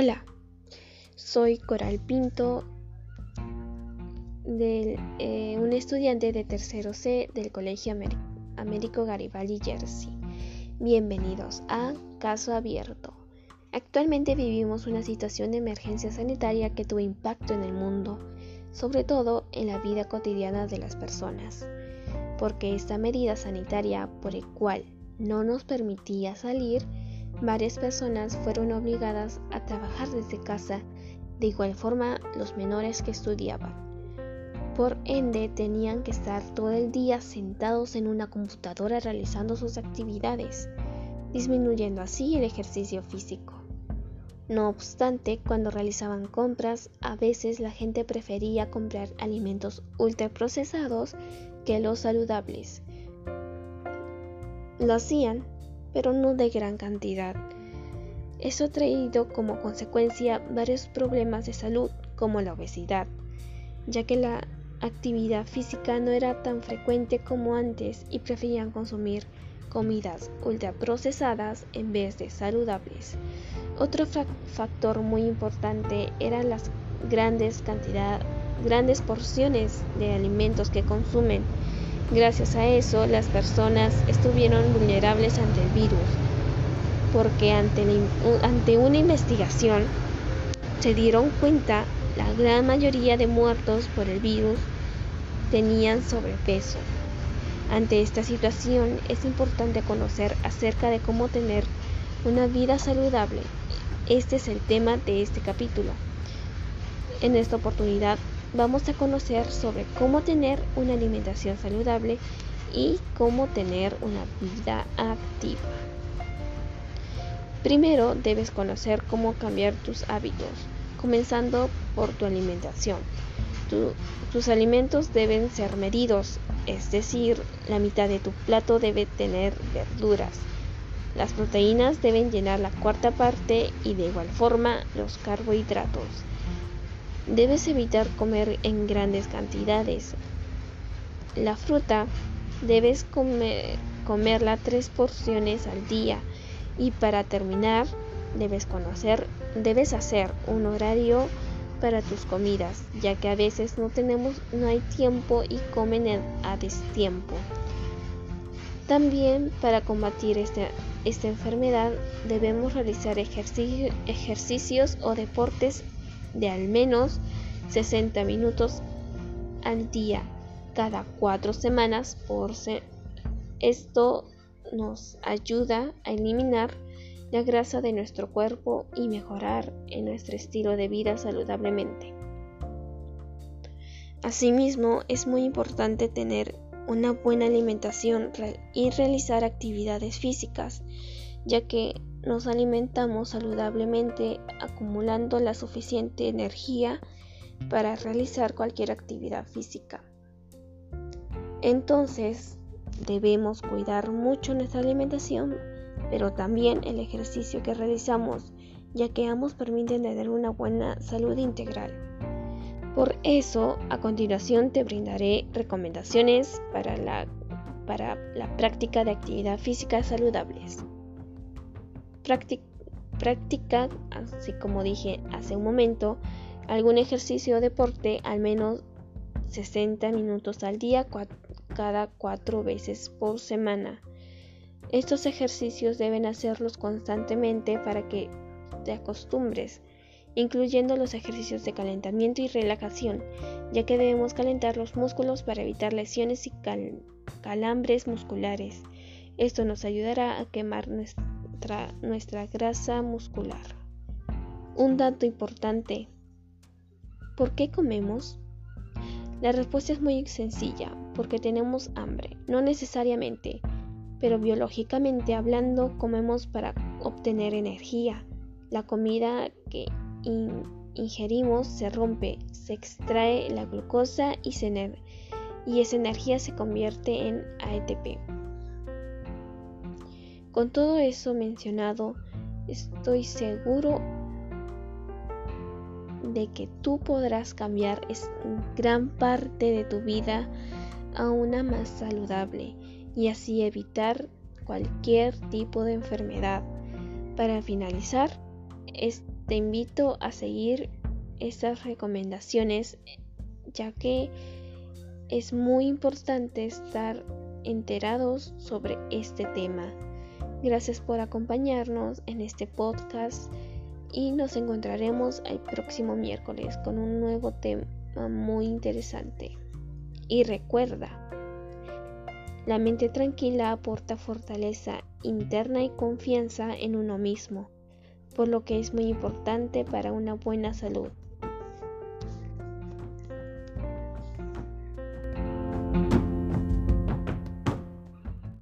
Hola, soy Coral Pinto, del, eh, un estudiante de tercero C del Colegio Américo Garibaldi Jersey. Bienvenidos a Caso Abierto. Actualmente vivimos una situación de emergencia sanitaria que tuvo impacto en el mundo, sobre todo en la vida cotidiana de las personas, porque esta medida sanitaria por el cual no nos permitía salir, varias personas fueron obligadas a trabajar desde casa, de igual forma los menores que estudiaban. Por ende, tenían que estar todo el día sentados en una computadora realizando sus actividades, disminuyendo así el ejercicio físico. No obstante, cuando realizaban compras, a veces la gente prefería comprar alimentos ultraprocesados que los saludables. Lo hacían, pero no de gran cantidad. Eso ha traído como consecuencia varios problemas de salud como la obesidad, ya que la actividad física no era tan frecuente como antes y preferían consumir comidas ultraprocesadas en vez de saludables. Otro factor muy importante eran las grandes grandes porciones de alimentos que consumen. Gracias a eso, las personas estuvieron vulnerables ante el virus, porque ante, una investigación se dieron cuenta la gran mayoría de muertos por el virus tenían sobrepeso. Ante esta situación es importante conocer acerca de cómo tener una vida saludable. Este es el tema de este capítulo. En esta oportunidad vamos a conocer sobre cómo tener una alimentación saludable y cómo tener una vida activa. Primero debes conocer cómo cambiar tus hábitos, comenzando por tu alimentación. tus alimentos deben ser medidos, es decir, la mitad de tu plato debe tener verduras. Las proteínas deben llenar la cuarta parte y de igual forma los carbohidratos. Debes evitar comer en grandes cantidades. La fruta debes comer, comerla tres porciones al día y para terminar debes conocer, debes hacer un horario para tus comidas, ya que a veces no tenemos, no hay tiempo y comen a destiempo. También para combatir este, esta enfermedad debemos realizar ejercicios o deportes de al menos 60 minutos al día cada cuatro semanas por Esto nos ayuda a eliminar la grasa de nuestro cuerpo y mejorar en nuestro estilo de vida saludablemente. Asimismo, es muy importante tener una buena alimentación y realizar actividades físicas, ya que nos alimentamos saludablemente acumulando la suficiente energía para realizar cualquier actividad física. Entonces, debemos cuidar mucho nuestra alimentación pero también el ejercicio que realizamos, ya que ambos permiten tener una buena salud integral. Por eso, a continuación te brindaré recomendaciones para la, para la práctica de actividad física saludables. Práctica, así como dije hace un momento, algún ejercicio o deporte al menos 60 minutos al día cada cuatro veces por semana. Estos ejercicios deben hacerlos constantemente para que te acostumbres, incluyendo los ejercicios de calentamiento y relajación, ya que debemos calentar los músculos para evitar lesiones y calambres musculares. Esto nos ayudará a quemar nuestra, nuestra grasa muscular. Un dato importante. ¿Por qué comemos? La respuesta es muy sencilla, porque tenemos hambre, no necesariamente pero biológicamente hablando comemos para obtener energía. La comida que ingerimos se rompe, se extrae la glucosa y, y esa energía se convierte en ATP. Con todo eso mencionado, estoy seguro de que tú podrás cambiar gran parte de tu vida a una más saludable y así evitar cualquier tipo de enfermedad. Para finalizar, te invito a seguir estas recomendaciones ya que es muy importante estar enterados sobre este tema. Gracias por acompañarnos en este podcast y nos encontraremos el próximo miércoles con un nuevo tema muy interesante. Y recuerda, la mente tranquila aporta fortaleza interna y confianza en uno mismo, por lo que es muy importante para una buena salud.